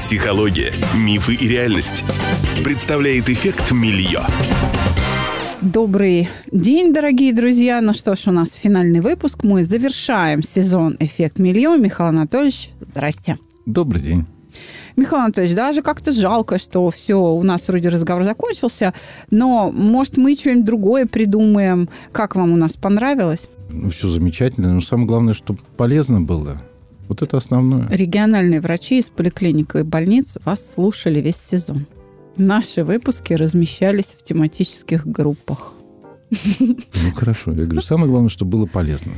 Психология, мифы и реальность. Представляет эффект Мильё. Добрый день, дорогие друзья. Ну что ж, у нас финальный выпуск. Мы завершаем сезон «Эффект Миллион». Михаил Анатольевич, здрасте. Добрый день. Михаил Анатольевич, даже как-то жалко, что все, у нас вроде разговор закончился, но, может, мы что-нибудь другое придумаем. Как вам у нас понравилось? Ну, все замечательно, но самое главное, чтобы полезно было. Вот это основное. Региональные врачи из поликлиник и больниц вас слушали весь сезон. Наши выпуски размещались в тематических группах. Ну, хорошо. Я говорю, самое главное, чтобы было полезно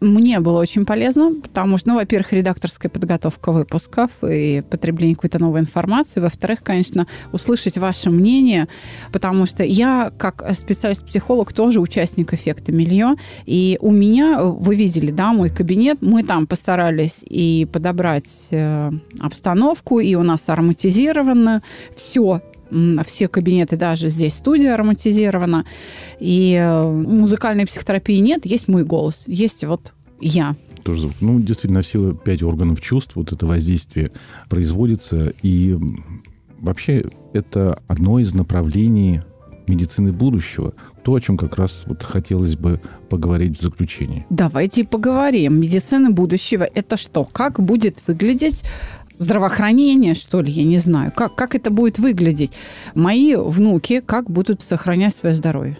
мне было очень полезно, потому что, ну, во-первых, редакторская подготовка выпусков и потребление какой-то новой информации. Во-вторых, конечно, услышать ваше мнение, потому что я, как специалист-психолог, тоже участник эффекта Милье. И у меня, вы видели, да, мой кабинет, мы там постарались и подобрать э, обстановку, и у нас ароматизировано все все кабинеты, даже здесь студия ароматизирована. И э, музыкальной психотерапии нет, есть мой голос, есть вот я. Тоже звук. Ну, действительно, сила пять органов чувств, вот это воздействие производится. И вообще это одно из направлений медицины будущего. То, о чем как раз вот хотелось бы поговорить в заключении. Давайте поговорим. Медицина будущего – это что? Как будет выглядеть здравоохранение, что ли, я не знаю. Как, как это будет выглядеть? Мои внуки как будут сохранять свое здоровье?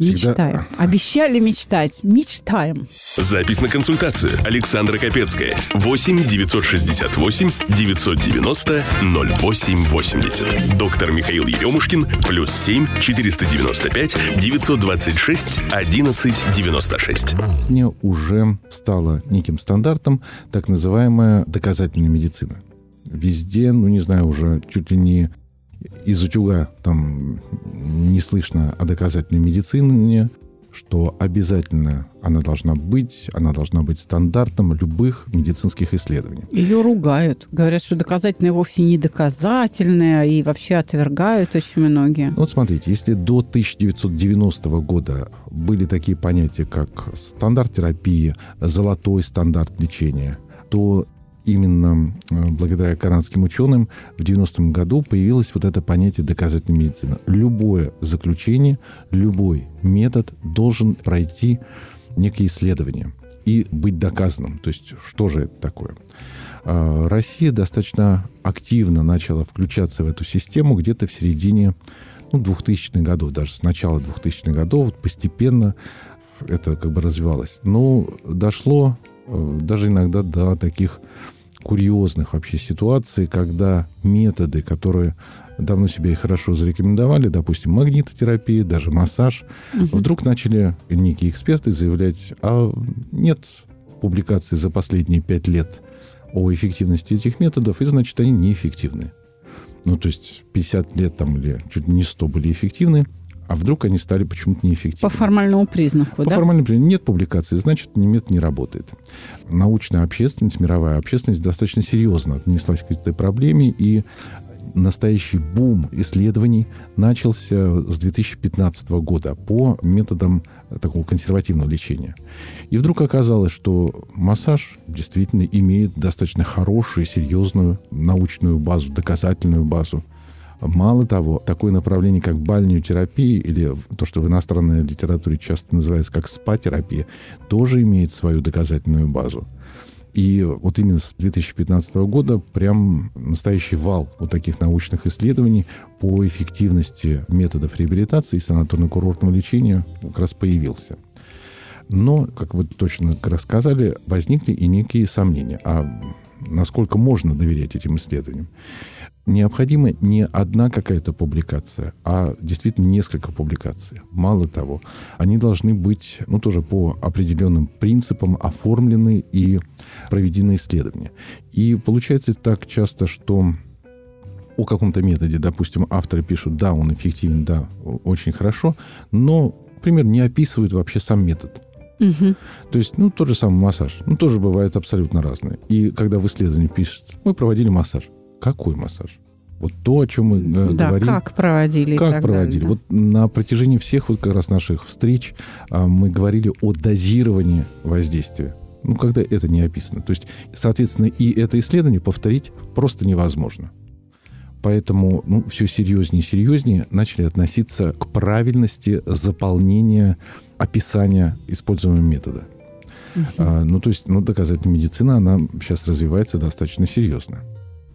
Всегда... Мечтаем. Обещали мечтать. Мечтаем. Запись на консультацию. Александра Капецкая. 8 968 990 0880. Доктор Михаил Еремушкин. Плюс 7 495 926 11 96. Мне уже стало неким стандартом так называемая доказательная медицина. Везде, ну не знаю, уже чуть ли не из утюга там не слышно о доказательной медицине, что обязательно она должна быть, она должна быть стандартом любых медицинских исследований. Ее ругают. Говорят, что доказательная вовсе не доказательная, и вообще отвергают очень многие. Вот смотрите, если до 1990 года были такие понятия, как стандарт терапии, золотой стандарт лечения, то именно э, благодаря канадским ученым в 90-м году появилось вот это понятие доказательной медицины. Любое заключение, любой метод должен пройти некие исследования и быть доказанным. То есть, что же это такое? А, Россия достаточно активно начала включаться в эту систему где-то в середине ну, 2000-х годов, даже с начала 2000-х годов постепенно это как бы развивалось. Но дошло э, даже иногда до таких курьезных вообще ситуаций, когда методы, которые давно себя и хорошо зарекомендовали, допустим, магнитотерапия, даже массаж, угу. вдруг начали некие эксперты заявлять, а нет публикаций за последние пять лет о эффективности этих методов, и значит, они неэффективны. Ну, то есть 50 лет там или чуть не 100 были эффективны, а вдруг они стали почему-то неэффективны. По формальному признаку, По да? формальному признаку. Нет публикации, значит, немет не работает. Научная общественность, мировая общественность достаточно серьезно отнеслась к этой проблеме, и настоящий бум исследований начался с 2015 года по методам такого консервативного лечения. И вдруг оказалось, что массаж действительно имеет достаточно хорошую, серьезную научную базу, доказательную базу. Мало того, такое направление, как бальнеотерапия, или то, что в иностранной литературе часто называется как спа-терапия, тоже имеет свою доказательную базу. И вот именно с 2015 года прям настоящий вал вот таких научных исследований по эффективности методов реабилитации и санаторно-курортного лечения как раз появился. Но, как вы точно рассказали, возникли и некие сомнения. А насколько можно доверять этим исследованиям? необходима не одна какая-то публикация, а действительно несколько публикаций. Мало того, они должны быть, ну, тоже по определенным принципам оформлены и проведены исследования. И получается так часто, что о каком-то методе, допустим, авторы пишут, да, он эффективен, да, очень хорошо, но, например, не описывают вообще сам метод. Угу. То есть, ну, тот же самый массаж. Ну, тоже бывает абсолютно разное. И когда в исследовании пишется, мы проводили массаж. Какой массаж? Вот то, о чем мы э, да, говорим. как проводили. Как проводили. Далее, да. Вот на протяжении всех вот как раз наших встреч а, мы говорили о дозировании воздействия. Ну, когда это не описано. То есть, соответственно, и это исследование повторить просто невозможно. Поэтому ну, все серьезнее и серьезнее начали относиться к правильности заполнения описания используемого метода. Угу. А, ну, то есть, ну, доказательная медицина, она сейчас развивается достаточно серьезно.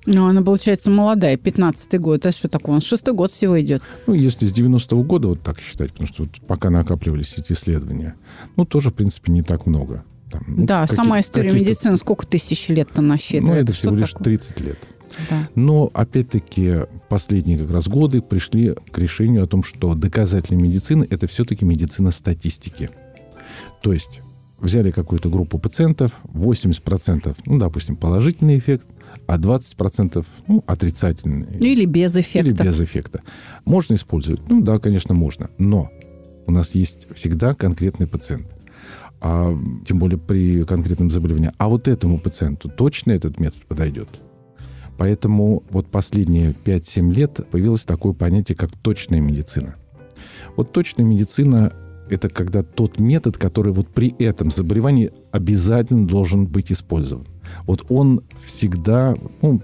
Ну, она, получается, молодая, 15-й год. А что такое? Он шестой год всего идет. Ну, если с 90-го года вот так считать, потому что вот пока накапливались эти исследования, ну, тоже, в принципе, не так много. Там, ну, да, сама история медицины сколько тысяч лет-то насчитывает? Ну, это всего лишь такое? 30 лет. Да. Но, опять-таки, в последние как раз годы пришли к решению о том, что доказательная медицина – это все-таки медицина статистики. То есть взяли какую-то группу пациентов, 80%, ну, допустим, положительный эффект, а 20% ну, отрицательный. Или без эффекта. Или без эффекта. Можно использовать? Ну да, конечно, можно. Но у нас есть всегда конкретный пациент. А, тем более при конкретном заболевании. А вот этому пациенту точно этот метод подойдет? Поэтому вот последние 5-7 лет появилось такое понятие, как точная медицина. Вот точная медицина – это когда тот метод, который вот при этом заболевании обязательно должен быть использован. Вот он всегда, ну,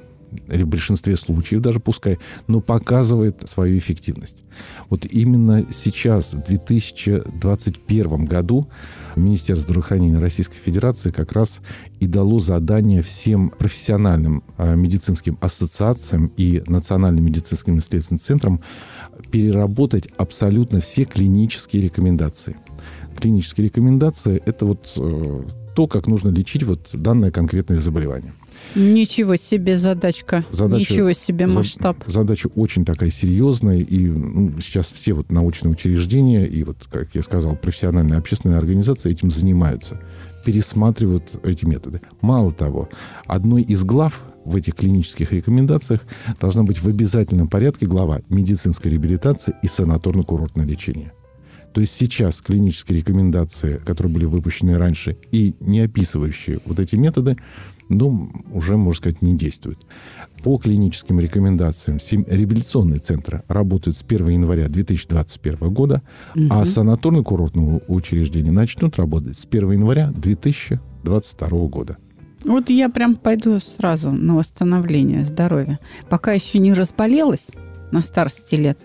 или в большинстве случаев даже пускай, но показывает свою эффективность. Вот именно сейчас, в 2021 году, Министерство здравоохранения Российской Федерации как раз и дало задание всем профессиональным а, медицинским ассоциациям и Национальным медицинским исследовательским центрам переработать абсолютно все клинические рекомендации. Клинические рекомендации – это вот э, то, как нужно лечить вот данное конкретное заболевание. Ничего себе задачка, задача, ничего себе масштаб. Задача очень такая серьезная, и ну, сейчас все вот научные учреждения и вот, как я сказал, профессиональные общественные организации этим занимаются, пересматривают эти методы. Мало того, одной из глав в этих клинических рекомендациях должна быть в обязательном порядке глава медицинской реабилитации и санаторно-курортное лечение. То есть сейчас клинические рекомендации, которые были выпущены раньше и не описывающие вот эти методы, ну, уже, можно сказать, не действуют. По клиническим рекомендациям реабилитационные центры работают с 1 января 2021 года, угу. а санаторно-курортные учреждения начнут работать с 1 января 2022 года. Вот я прям пойду сразу на восстановление здоровья. Пока еще не разболелась, на старости лет.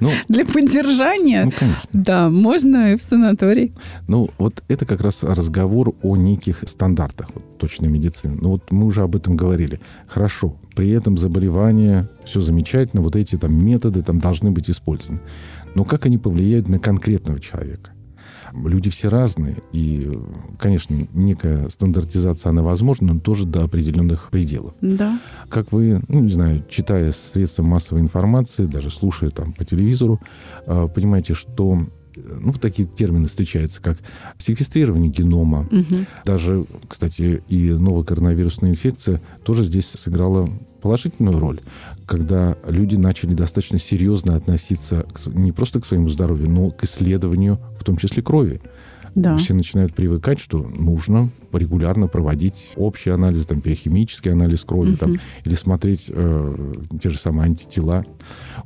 Ну, Для поддержания. Ну, конечно. Да, можно и в санаторий. Ну, вот это как раз разговор о неких стандартах вот, точной медицины. Ну, вот мы уже об этом говорили. Хорошо, при этом заболевание, все замечательно, вот эти там методы там должны быть использованы. Но как они повлияют на конкретного человека? Люди все разные, и, конечно, некая стандартизация, она возможна, но тоже до определенных пределов. Да. Как вы, ну, не знаю, читая средства массовой информации, даже слушая там по телевизору, а, понимаете, что ну, такие термины встречаются, как секвестрирование генома. Угу. Даже, кстати, и новая коронавирусная инфекция тоже здесь сыграла положительную роль, когда люди начали достаточно серьезно относиться к, не просто к своему здоровью, но к исследованию, в том числе крови. Да. Все начинают привыкать, что нужно регулярно проводить общий анализ, там, биохимический анализ крови, угу. там, или смотреть э, те же самые антитела.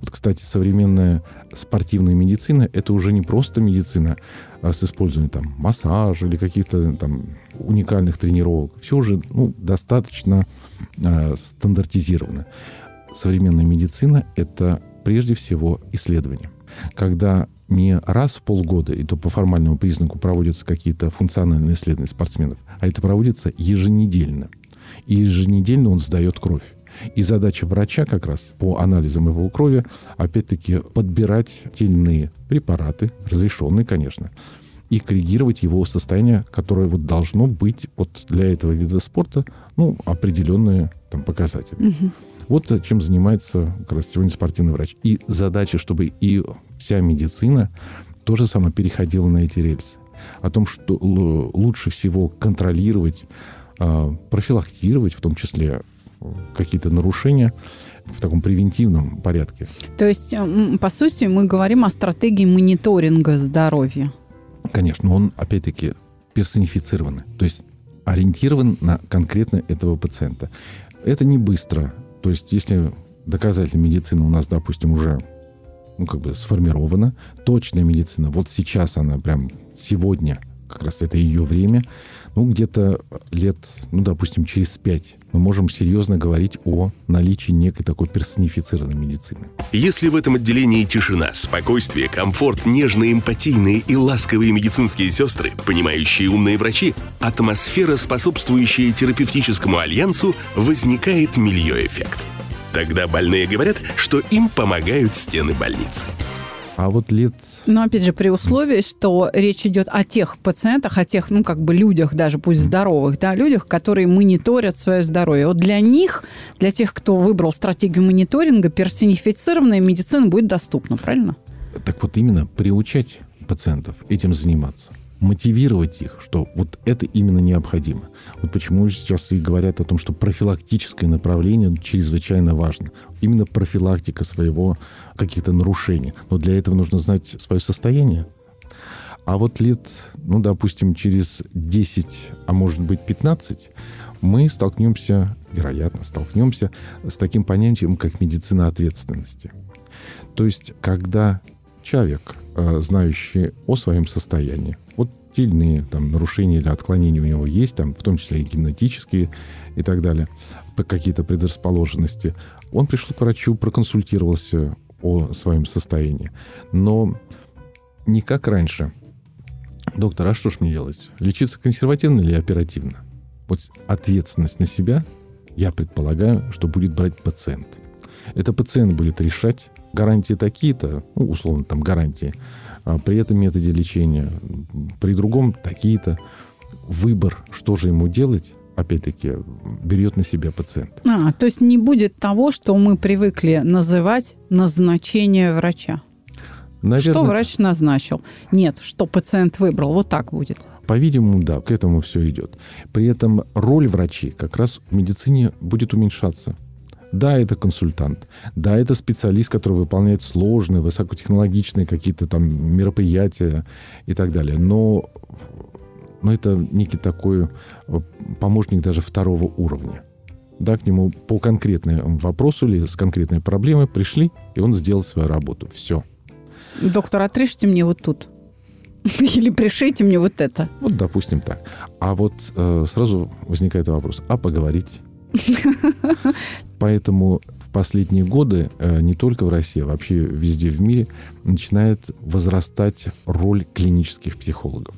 Вот, кстати, современная спортивная медицина – это уже не просто медицина а с использованием там, массажа или каких-то там уникальных тренировок. Все уже ну, достаточно э, стандартизировано. Современная медицина – это прежде всего исследование. Когда не раз в полгода, и то по формальному признаку проводятся какие-то функциональные исследования спортсменов, а это проводится еженедельно. И еженедельно он сдает кровь. И задача врача как раз по анализам его крови, опять-таки, подбирать те или иные препараты, разрешенные, конечно, и коррегировать его состояние, которое вот должно быть вот для этого вида спорта, ну, определенные там показатели. Угу. Вот чем занимается как раз сегодня спортивный врач. И задача, чтобы и вся медицина тоже самое переходила на эти рельсы. О том, что лучше всего контролировать, а, профилактировать, в том числе какие-то нарушения в таком превентивном порядке. То есть, по сути, мы говорим о стратегии мониторинга здоровья. Конечно, он, опять-таки, персонифицированный. То есть ориентирован на конкретно этого пациента. Это не быстро. То есть, если доказательная медицина у нас, допустим, уже ну, как бы сформирована, точная медицина, вот сейчас она прям сегодня как раз это ее время, ну, где-то лет, ну, допустим, через пять мы можем серьезно говорить о наличии некой такой персонифицированной медицины. Если в этом отделении тишина, спокойствие, комфорт, нежные, эмпатийные и ласковые медицинские сестры, понимающие умные врачи, атмосфера, способствующая терапевтическому альянсу, возникает мильё-эффект. Тогда больные говорят, что им помогают стены больницы. А вот лет... Но опять же, при условии, что речь идет о тех пациентах, о тех, ну, как бы людях даже, пусть здоровых, да, людях, которые мониторят свое здоровье. Вот для них, для тех, кто выбрал стратегию мониторинга, персонифицированная медицина будет доступна, правильно? Так вот именно приучать пациентов этим заниматься мотивировать их, что вот это именно необходимо. Вот почему сейчас и говорят о том, что профилактическое направление чрезвычайно важно. Именно профилактика своего каких-то нарушений. Но для этого нужно знать свое состояние. А вот лет, ну, допустим, через 10, а может быть 15, мы столкнемся, вероятно, столкнемся с таким понятием, как медицина ответственности. То есть, когда человек, знающий о своем состоянии, сильные там, нарушения или отклонения у него есть, там, в том числе и генетические и так далее, какие-то предрасположенности. Он пришел к врачу, проконсультировался о своем состоянии. Но не как раньше. Доктор, а что ж мне делать? Лечиться консервативно или оперативно? Вот ответственность на себя, я предполагаю, что будет брать пациент. Это пациент будет решать, гарантии такие-то, ну, условно, там гарантии, а при этом методе лечения, при другом такие-то. Выбор, что же ему делать, опять-таки, берет на себя пациент. А, то есть не будет того, что мы привыкли называть назначение врача. Наверное, что врач назначил? Нет, что пациент выбрал. Вот так будет. По-видимому, да, к этому все идет. При этом роль врачей как раз в медицине будет уменьшаться. Да, это консультант. Да, это специалист, который выполняет сложные, высокотехнологичные какие-то там мероприятия и так далее. Но, но это некий такой э, помощник даже второго уровня. Да, к нему по конкретному вопросу или с конкретной проблемой пришли, и он сделал свою работу. Все. Доктор, отрежьте мне вот тут. Или пришейте мне вот это. Вот, допустим, так. А вот э, сразу возникает вопрос, а поговорить? Поэтому в последние годы э, не только в России, а вообще везде в мире начинает возрастать роль клинических психологов.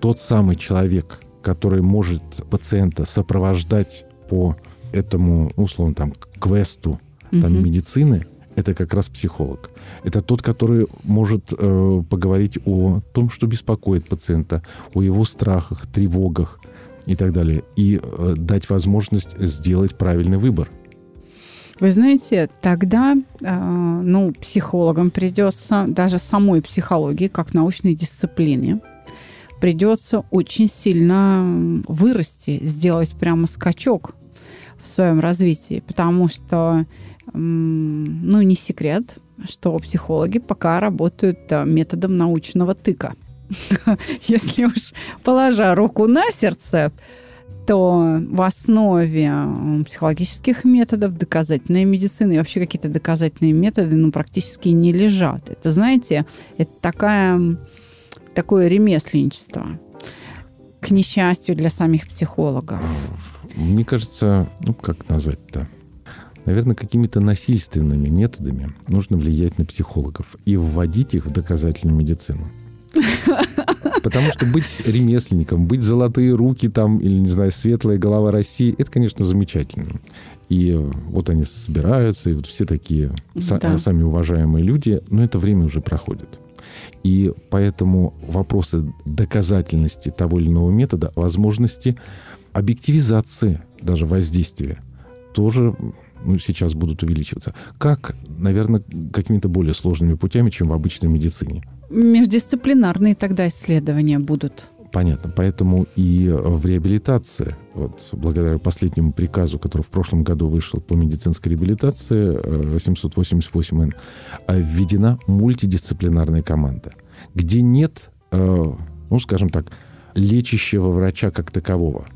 Тот самый человек, который может пациента сопровождать по этому, ну, условно, там, квесту там, угу. медицины, это как раз психолог. Это тот, который может э, поговорить о том, что беспокоит пациента, о его страхах, тревогах и так далее, и э, дать возможность сделать правильный выбор. Вы знаете, тогда, э, ну, психологам придется, даже самой психологии, как научной дисциплине, придется очень сильно вырасти, сделать прямо скачок в своем развитии, потому что, ну, не секрет, что психологи пока работают э, методом научного тыка. Если уж положа руку на сердце, то в основе психологических методов доказательной медицины и вообще какие-то доказательные методы ну, практически не лежат. Это, знаете, это такая, такое ремесленничество. К несчастью для самих психологов. Мне кажется, ну как назвать-то? Наверное, какими-то насильственными методами нужно влиять на психологов и вводить их в доказательную медицину. Потому что быть ремесленником, быть золотые руки там, или, не знаю, светлая голова России, это, конечно, замечательно. И вот они собираются, и вот все такие да. сами уважаемые люди, но это время уже проходит. И поэтому вопросы доказательности того или иного метода, возможности объективизации даже воздействия тоже ну, сейчас будут увеличиваться. Как, наверное, какими-то более сложными путями, чем в обычной медицине. Междисциплинарные тогда исследования будут. Понятно. Поэтому и в реабилитации, вот благодаря последнему приказу, который в прошлом году вышел по медицинской реабилитации, 888Н, э, введена мультидисциплинарная команда, где нет, э, ну, скажем так, лечащего врача как такового.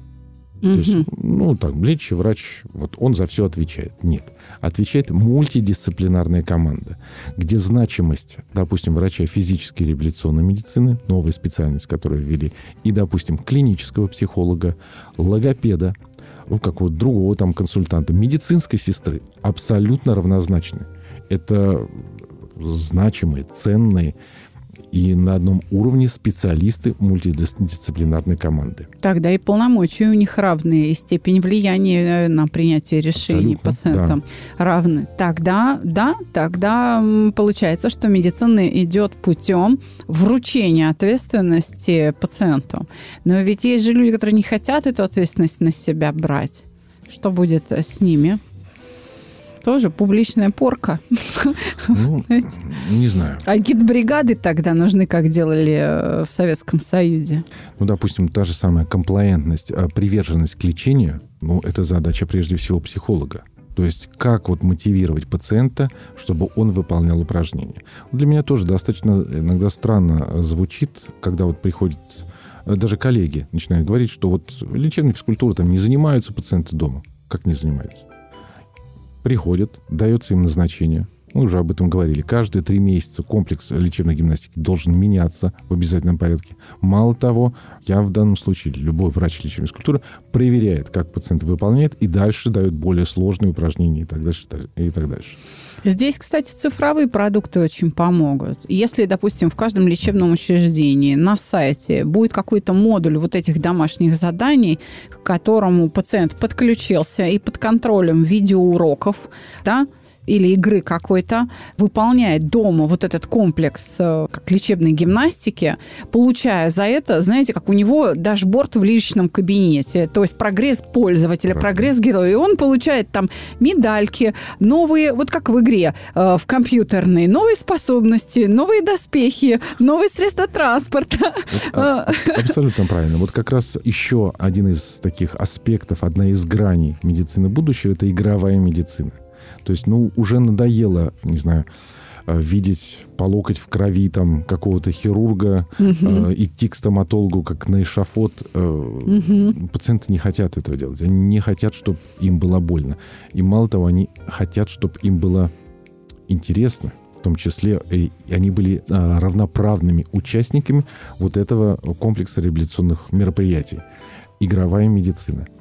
То есть, ну, так, лечащий врач, вот он за все отвечает. Нет. Отвечает мультидисциплинарная команда, где значимость, допустим, врача физической реабилитационной медицины, новая специальность, которую ввели, и, допустим, клинического психолога, логопеда, ну, как вот другого там консультанта, медицинской сестры абсолютно равнозначны. Это значимые, ценные и на одном уровне специалисты мультидисциплинарной команды. Тогда и полномочия у них равные, и степень влияния э, на принятие решений Абсолютно, пациентам да. равны. Тогда, да, тогда получается, что медицина идет путем вручения ответственности пациенту. Но ведь есть же люди, которые не хотят эту ответственность на себя брать. Что будет с ними? Тоже публичная порка. Ну, не знаю. А гид-бригады тогда нужны, как делали э, в Советском Союзе? Ну, допустим, та же самая комплаентность, а, приверженность к лечению, ну, это задача прежде всего психолога. То есть как вот мотивировать пациента, чтобы он выполнял упражнения. Для меня тоже достаточно иногда странно звучит, когда вот приходят э, даже коллеги начинают говорить, что вот лечебной физкультурой там не занимаются пациенты дома. Как не занимаются? Приходят, дается им назначение. Мы уже об этом говорили. Каждые три месяца комплекс лечебной гимнастики должен меняться в обязательном порядке. Мало того, я в данном случае, любой врач лечебной физкультуры проверяет, как пациент выполняет, и дальше дает более сложные упражнения и так дальше. И так дальше. Здесь, кстати, цифровые продукты очень помогут. Если, допустим, в каждом лечебном учреждении на сайте будет какой-то модуль вот этих домашних заданий, к которому пациент подключился и под контролем видеоуроков, да, или игры какой-то, выполняет дома вот этот комплекс э, как лечебной гимнастики, получая за это, знаете, как у него дашборд в личном кабинете, то есть прогресс пользователя, прогресс героя, и он получает там медальки, новые, вот как в игре, э, в компьютерной, новые способности, новые доспехи, новые средства транспорта. А, абсолютно правильно. Вот как раз еще один из таких аспектов, одна из граней медицины будущего, это игровая медицина. То есть, ну, уже надоело, не знаю, э, видеть по локоть в крови там какого-то хирурга, угу. э, идти к стоматологу как на эшафот. Э, угу. Пациенты не хотят этого делать. Они не хотят, чтобы им было больно. И мало того, они хотят, чтобы им было интересно. В том числе и они были э, равноправными участниками вот этого комплекса реабилитационных мероприятий. Игровая медицина –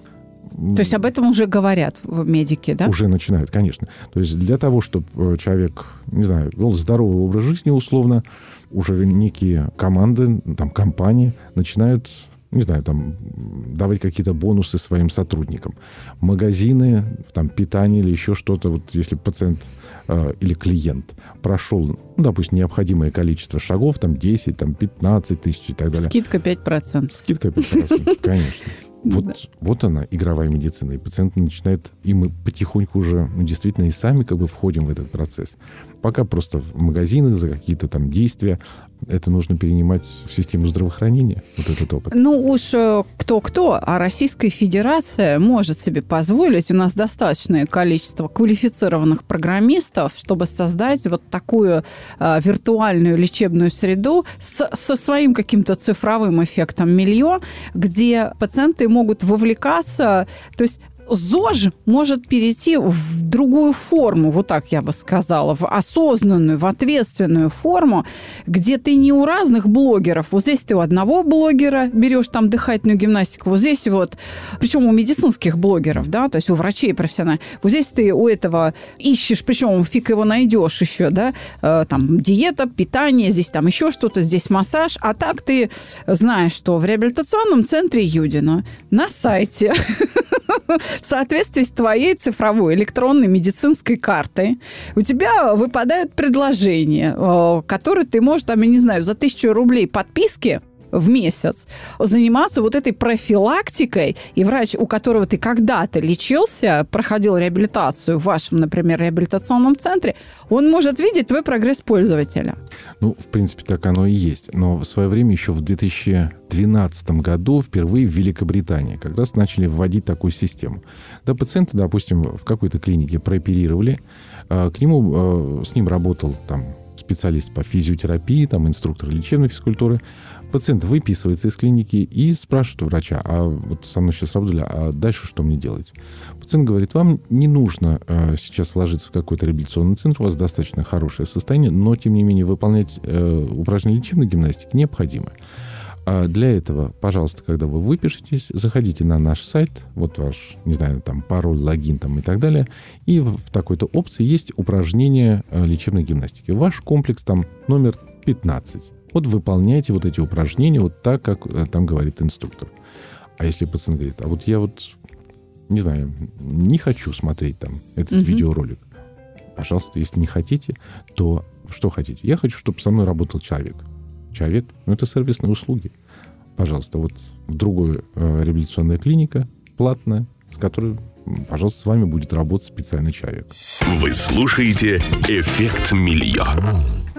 то есть об этом уже говорят в медике, да? Уже начинают, конечно. То есть для того, чтобы э, человек, не знаю, вел здоровый образ жизни условно, уже некие команды, там, компании начинают не знаю, там, давать какие-то бонусы своим сотрудникам. Магазины, там, питание или еще что-то, вот если пациент э, или клиент прошел, ну, допустим, необходимое количество шагов, там, 10, там, 15 тысяч и так далее. Скидка 5%. Скидка 5%, конечно. Вот, да. вот она, игровая медицина. И пациент начинает, и мы потихоньку уже, ну, действительно, и сами как бы входим в этот процесс. Пока просто в магазинах за какие-то там действия, это нужно перенимать в систему здравоохранения, вот этот опыт? Ну уж э, кто-кто, а Российская Федерация может себе позволить. У нас достаточное количество квалифицированных программистов, чтобы создать вот такую э, виртуальную лечебную среду с, со своим каким-то цифровым эффектом миллион, где пациенты могут вовлекаться. То есть ЗОЖ может перейти в другую форму, вот так я бы сказала, в осознанную, в ответственную форму, где ты не у разных блогеров. Вот здесь ты у одного блогера берешь там дыхательную гимнастику, вот здесь вот, причем у медицинских блогеров, да, то есть у врачей профессиональных. Вот здесь ты у этого ищешь, причем фиг его найдешь еще, да, э, там диета, питание, здесь там еще что-то, здесь массаж. А так ты знаешь, что в реабилитационном центре Юдина на сайте в соответствии с твоей цифровой электронной медицинской картой у тебя выпадают предложения, э, которые ты можешь, там, я не знаю, за тысячу рублей подписки в месяц заниматься вот этой профилактикой, и врач, у которого ты когда-то лечился, проходил реабилитацию в вашем, например, реабилитационном центре, он может видеть твой прогресс пользователя. Ну, в принципе, так оно и есть. Но в свое время, еще в 2012 году, впервые в Великобритании как раз начали вводить такую систему. Да, пациента, допустим, в какой-то клинике прооперировали, а, к нему, а, с ним работал там специалист по физиотерапии, там инструктор лечебной физкультуры. Пациент выписывается из клиники и спрашивает у врача, а вот со мной сейчас работали, а дальше что мне делать? Пациент говорит, вам не нужно э, сейчас ложиться в какой-то реабилитационный центр, у вас достаточно хорошее состояние, но, тем не менее, выполнять э, упражнения лечебной гимнастики необходимо. А для этого, пожалуйста, когда вы выпишетесь, заходите на наш сайт, вот ваш, не знаю, там пароль, логин там и так далее, и в такой-то опции есть упражнение э, лечебной гимнастики. Ваш комплекс там номер 15. Вот выполняйте вот эти упражнения вот так, как э, там говорит инструктор. А если пациент говорит, а вот я вот, не знаю, не хочу смотреть там этот угу. видеоролик, пожалуйста, если не хотите, то что хотите? Я хочу, чтобы со мной работал человек человек, ну, это сервисные услуги. Пожалуйста, вот в другую э, реабилитационная клиника, платная, с которой, пожалуйста, с вами будет работать специальный человек. Вы слушаете «Эффект Милья».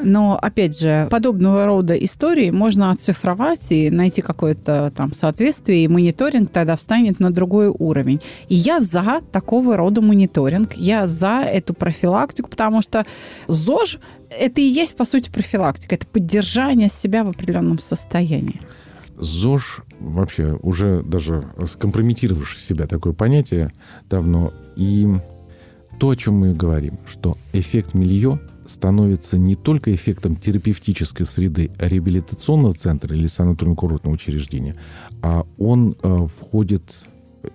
Но, опять же, подобного рода истории можно оцифровать и найти какое-то там соответствие, и мониторинг тогда встанет на другой уровень. И я за такого рода мониторинг, я за эту профилактику, потому что ЗОЖ это и есть, по сути, профилактика. Это поддержание себя в определенном состоянии. ЗОЖ вообще уже даже скомпрометировавший себя такое понятие давно. И то, о чем мы говорим, что эффект милье становится не только эффектом терапевтической среды реабилитационного центра или санаторно-курортного учреждения, а он э, входит,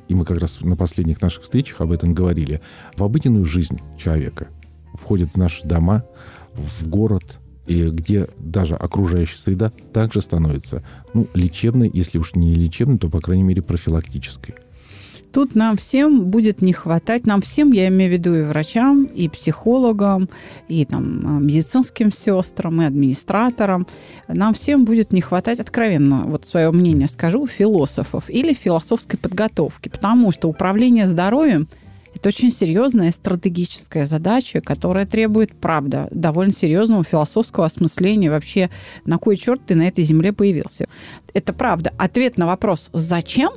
и мы как раз на последних наших встречах об этом говорили, в обыденную жизнь человека, входит в наши дома, в город, и где даже окружающая среда также становится ну, лечебной, если уж не лечебной, то, по крайней мере, профилактической. Тут нам всем будет не хватать, нам всем, я имею в виду и врачам, и психологам, и там, медицинским сестрам, и администраторам, нам всем будет не хватать, откровенно, вот свое мнение скажу, философов или философской подготовки, потому что управление здоровьем – это очень серьезная стратегическая задача, которая требует, правда, довольно серьезного философского осмысления вообще, на кой черт ты на этой земле появился. Это правда. Ответ на вопрос «зачем?»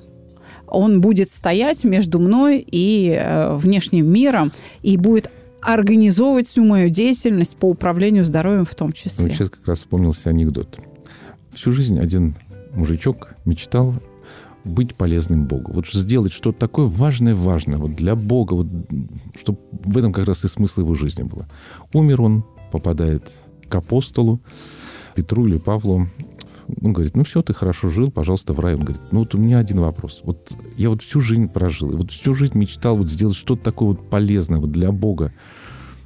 он будет стоять между мной и э, внешним миром и будет организовывать всю мою деятельность по управлению здоровьем в том числе. Ну, сейчас как раз вспомнился анекдот. Всю жизнь один мужичок мечтал быть полезным Богу. Вот сделать что-то такое важное-важное вот для Бога, вот, чтобы в этом как раз и смысл его жизни было. Умер он, попадает к апостолу, Петру или Павлу. Он говорит, ну все, ты хорошо жил, пожалуйста, в рай. Он говорит, ну вот у меня один вопрос. Вот я вот всю жизнь прожил, и вот всю жизнь мечтал вот сделать что-то такое вот полезное вот для Бога.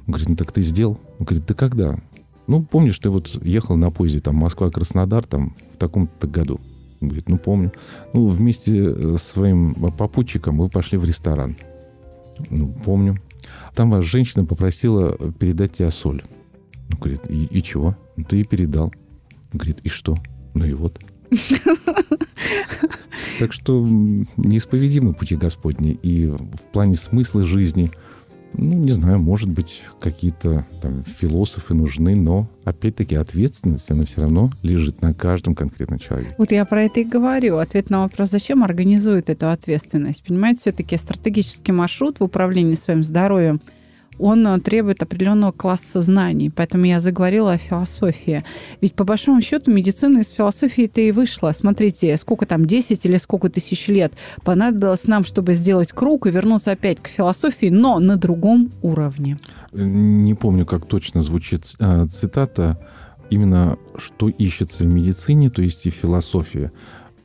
Он говорит, ну так ты сделал? Он говорит, ты когда? Ну, помнишь, ты вот ехал на поезде там Москва-Краснодар там в таком-то году. Говорит, ну, помню. Ну, вместе э, с своим попутчиком мы пошли в ресторан. Ну, помню. Там вас женщина попросила передать тебе соль. Он говорит, и, и чего? Ну, ты и передал. Говорит, и что? Ну и вот. Так что неисповедимы пути Господни. И в плане смысла жизни – ну, не знаю, может быть, какие-то там философы нужны, но, опять-таки, ответственность, она все равно лежит на каждом конкретном человеке. Вот я про это и говорю. Ответ на вопрос, зачем организует эту ответственность? Понимаете, все-таки стратегический маршрут в управлении своим здоровьем – он э, требует определенного класса знаний. Поэтому я заговорила о философии. Ведь по большому счету медицина из философии-то и вышла. Смотрите, сколько там, 10 или сколько тысяч лет понадобилось нам, чтобы сделать круг и вернуться опять к философии, но на другом уровне. Не помню, как точно звучит э, цитата. Именно что ищется в медицине, то есть и философия.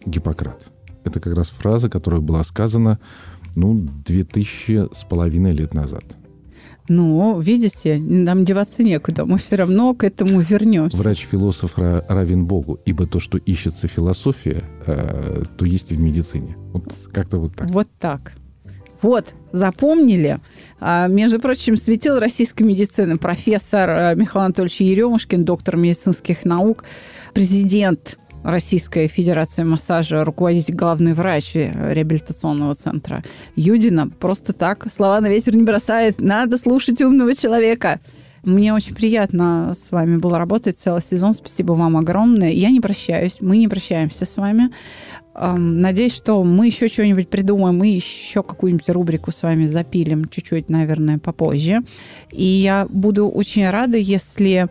Гиппократ. Это как раз фраза, которая была сказана ну, 2000 с половиной лет назад. Ну, видите, нам деваться некуда. Мы все равно к этому вернемся. Врач-философ равен Богу, ибо то, что ищется философия, э, то есть и в медицине. Вот как-то вот так. Вот так. Вот, запомнили. А, между прочим, светил российской медицины профессор э, Михаил Анатольевич Еремушкин, доктор медицинских наук, президент Российская Федерация массажа, руководитель, главный врач реабилитационного центра Юдина. Просто так слова на ветер не бросает. Надо слушать умного человека. Мне очень приятно с вами было работать целый сезон. Спасибо вам огромное. Я не прощаюсь. Мы не прощаемся с вами. Надеюсь, что мы еще что-нибудь придумаем, мы еще какую-нибудь рубрику с вами запилим чуть-чуть, наверное, попозже. И я буду очень рада, если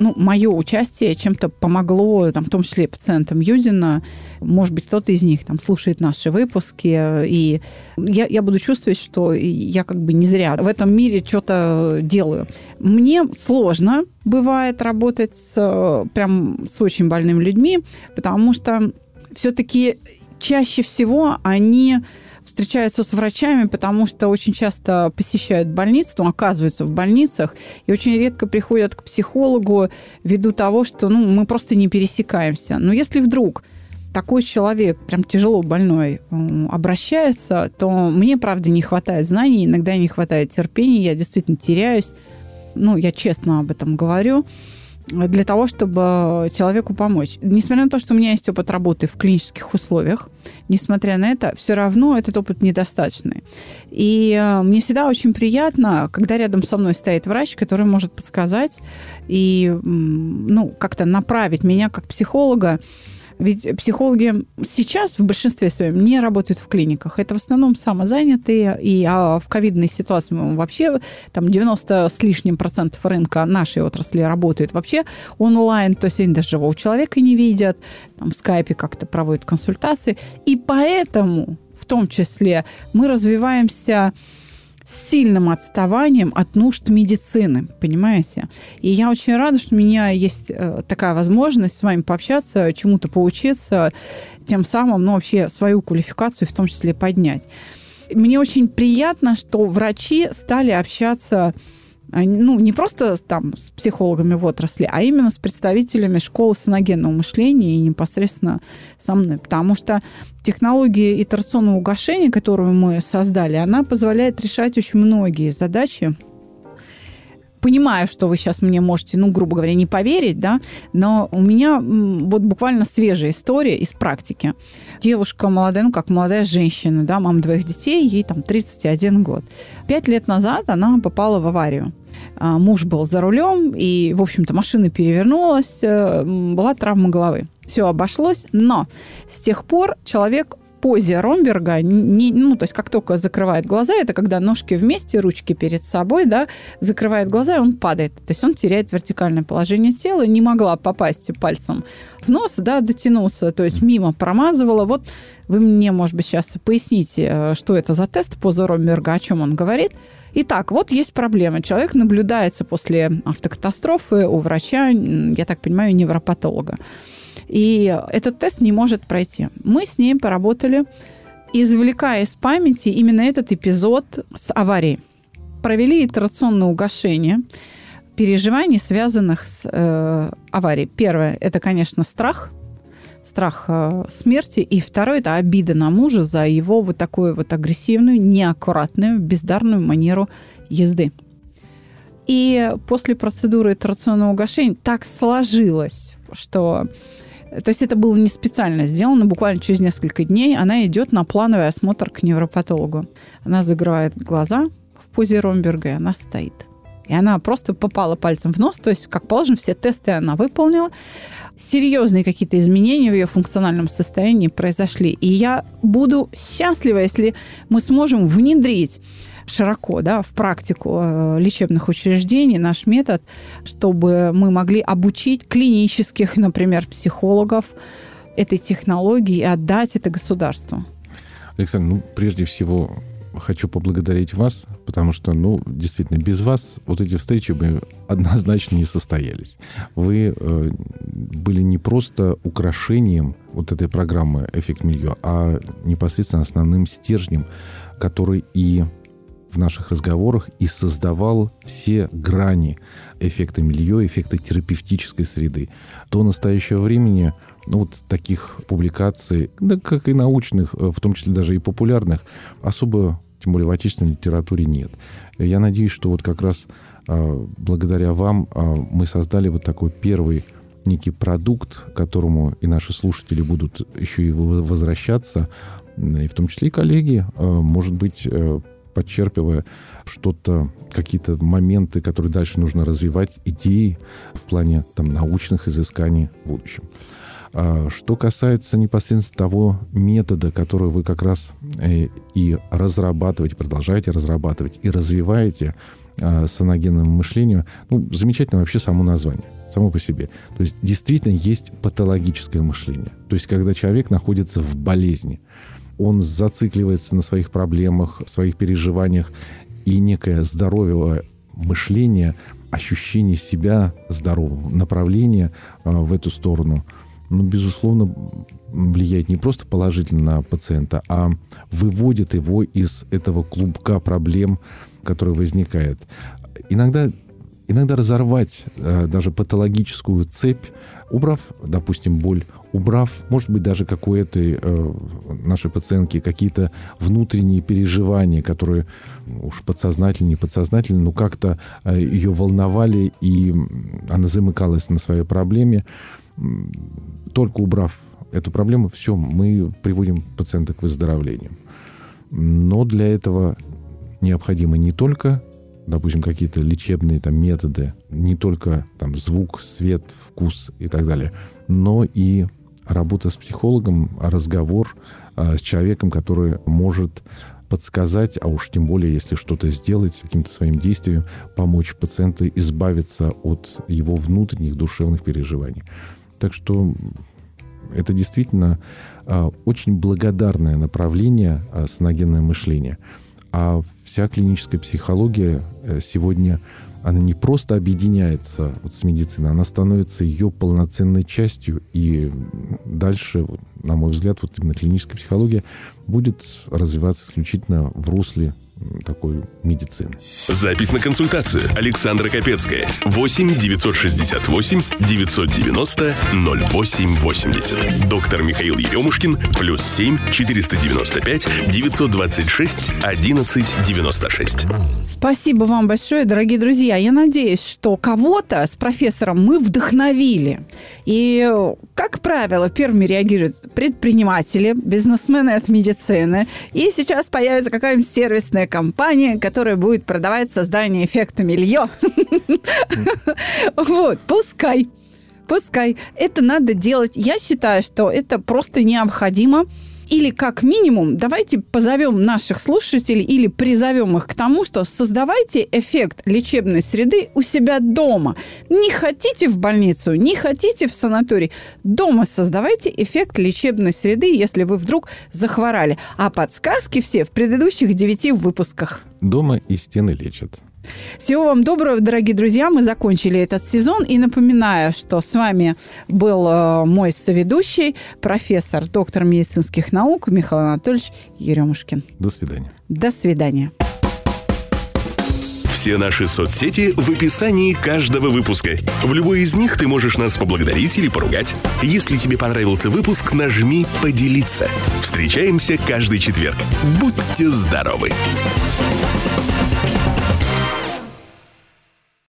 ну, мое участие чем-то помогло, там, в том числе пациентам Юдина. Может быть, кто-то из них там слушает наши выпуски, и я, я буду чувствовать, что я как бы не зря в этом мире что-то делаю. Мне сложно бывает работать с, прям с очень больными людьми, потому что все-таки чаще всего они встречаются с врачами, потому что очень часто посещают больницу, ну, оказываются в больницах, и очень редко приходят к психологу ввиду того, что ну, мы просто не пересекаемся. Но если вдруг такой человек, прям тяжело больной, обращается, то мне, правда, не хватает знаний, иногда не хватает терпения, я действительно теряюсь. Ну, я честно об этом говорю для того, чтобы человеку помочь. Несмотря на то, что у меня есть опыт работы в клинических условиях, несмотря на это, все равно этот опыт недостаточный. И э, мне всегда очень приятно, когда рядом со мной стоит врач, который может подсказать и ну, как-то направить меня как психолога ведь психологи сейчас в большинстве своем не работают в клиниках. Это в основном самозанятые, и а в ковидной ситуации вообще там 90 с лишним процентов рынка нашей отрасли работает вообще онлайн, то есть они даже живого человека не видят, там в скайпе как-то проводят консультации. И поэтому в том числе мы развиваемся с сильным отставанием от нужд медицины, понимаете? И я очень рада, что у меня есть э, такая возможность с вами пообщаться, чему-то поучиться, тем самым, ну, вообще свою квалификацию в том числе поднять. Мне очень приятно, что врачи стали общаться ну, не просто там с психологами в отрасли, а именно с представителями школы саногенного мышления и непосредственно со мной. Потому что технология итерационного угошения, которую мы создали, она позволяет решать очень многие задачи, понимаю, что вы сейчас мне можете, ну, грубо говоря, не поверить, да, но у меня вот буквально свежая история из практики. Девушка молодая, ну, как молодая женщина, да, мама двоих детей, ей там 31 год. Пять лет назад она попала в аварию. А, муж был за рулем, и, в общем-то, машина перевернулась, э, была травма головы. Все обошлось, но с тех пор человек позе Ромберга, не, ну, то есть как только закрывает глаза, это когда ножки вместе, ручки перед собой, да, закрывает глаза, и он падает. То есть он теряет вертикальное положение тела, не могла попасть пальцем в нос, да, дотянуться, то есть мимо промазывала. Вот вы мне, может быть, сейчас поясните, э, что это за тест поза Ромберга, о чем он говорит. Итак, вот есть проблема. Человек наблюдается после автокатастрофы у врача, я так понимаю, невропатолога. И этот тест не может пройти. Мы с ней поработали, извлекая из памяти именно этот эпизод с аварией. Провели итерационное угошение переживаний, связанных с э, аварией. Первое – это, конечно, страх, страх э, смерти. И второе – это обида на мужа за его вот такую вот агрессивную, неаккуратную, бездарную манеру езды. И после процедуры итерационного угошения так сложилось, что то есть это было не специально сделано, буквально через несколько дней она идет на плановый осмотр к невропатологу. Она закрывает глаза в позе Ромберга, и она стоит. И она просто попала пальцем в нос, то есть, как положено, все тесты она выполнила. Серьезные какие-то изменения в ее функциональном состоянии произошли. И я буду счастлива, если мы сможем внедрить широко да, в практику э, лечебных учреждений наш метод, чтобы мы могли обучить клинических, например, психологов этой технологии и отдать это государству. Александр, ну, прежде всего, хочу поблагодарить вас, потому что, ну, действительно, без вас вот эти встречи бы однозначно не состоялись. Вы э, были не просто украшением вот этой программы «Эффект Мильё», а непосредственно основным стержнем, который и в наших разговорах и создавал все грани эффекта милье, эффекта терапевтической среды. До настоящего времени ну, вот таких публикаций, да, как и научных, э, в том числе даже и популярных, особо, тем более в отечественной литературе нет. Я надеюсь, что вот как раз э, благодаря вам э, мы создали вот такой первый некий продукт, которому и наши слушатели будут еще и возвращаться, и в том числе и коллеги, может быть, подчерпывая что-то, какие-то моменты, которые дальше нужно развивать, идеи в плане там, научных изысканий в будущем. А что касается непосредственно того метода, который вы как раз э, и разрабатываете, продолжаете разрабатывать и развиваете а, саногенному мышлению, ну, замечательно вообще само название само по себе. То есть действительно есть патологическое мышление. То есть когда человек находится в болезни, он зацикливается на своих проблемах, своих переживаниях, и некое здоровое мышление, ощущение себя здоровым, направление э, в эту сторону, ну, безусловно, влияет не просто положительно на пациента, а выводит его из этого клубка проблем, который возникает. Иногда иногда разорвать э, даже патологическую цепь, убрав, допустим, боль, убрав, может быть, даже какой-то э, нашей пациентки какие-то внутренние переживания, которые уж подсознательно, не подсознательно, но как-то э, ее волновали, и она замыкалась на своей проблеме. Только убрав эту проблему, все, мы приводим пациента к выздоровлению. Но для этого необходимо не только допустим, какие-то лечебные там методы, не только там звук, свет, вкус и так далее, но и работа с психологом, разговор а, с человеком, который может подсказать, а уж тем более, если что-то сделать, каким-то своим действием, помочь пациенту избавиться от его внутренних душевных переживаний. Так что это действительно а, очень благодарное направление а, саногенное мышление. А вся клиническая психология э, сегодня, она не просто объединяется вот с медициной, она становится ее полноценной частью. И дальше, на мой взгляд, вот именно клиническая психология будет развиваться исключительно в русле такой медицины. Запись на консультацию. Александра Капецкая. 8 968 990 0880. Доктор Михаил Еремушкин. Плюс 7 495 926 11 96. Спасибо вам большое, дорогие друзья. Я надеюсь, что кого-то с профессором мы вдохновили. И, как правило, первыми реагируют предприниматели, бизнесмены от медицины. И сейчас появится какая-нибудь сервисная компания, которая будет продавать создание эффекта милье. Вот, пускай. Пускай. Это надо делать. Я считаю, что это просто необходимо. Или как минимум, давайте позовем наших слушателей или призовем их к тому, что создавайте эффект лечебной среды у себя дома. Не хотите в больницу, не хотите в санаторий. Дома создавайте эффект лечебной среды, если вы вдруг захворали. А подсказки все в предыдущих девяти выпусках. Дома и стены лечат. Всего вам доброго, дорогие друзья. Мы закончили этот сезон. И напоминаю, что с вами был э, мой соведущий, профессор, доктор медицинских наук Михаил Анатольевич Еремушкин. До свидания. До свидания. Все наши соцсети в описании каждого выпуска. В любой из них ты можешь нас поблагодарить или поругать. Если тебе понравился выпуск, нажми «Поделиться». Встречаемся каждый четверг. Будьте здоровы!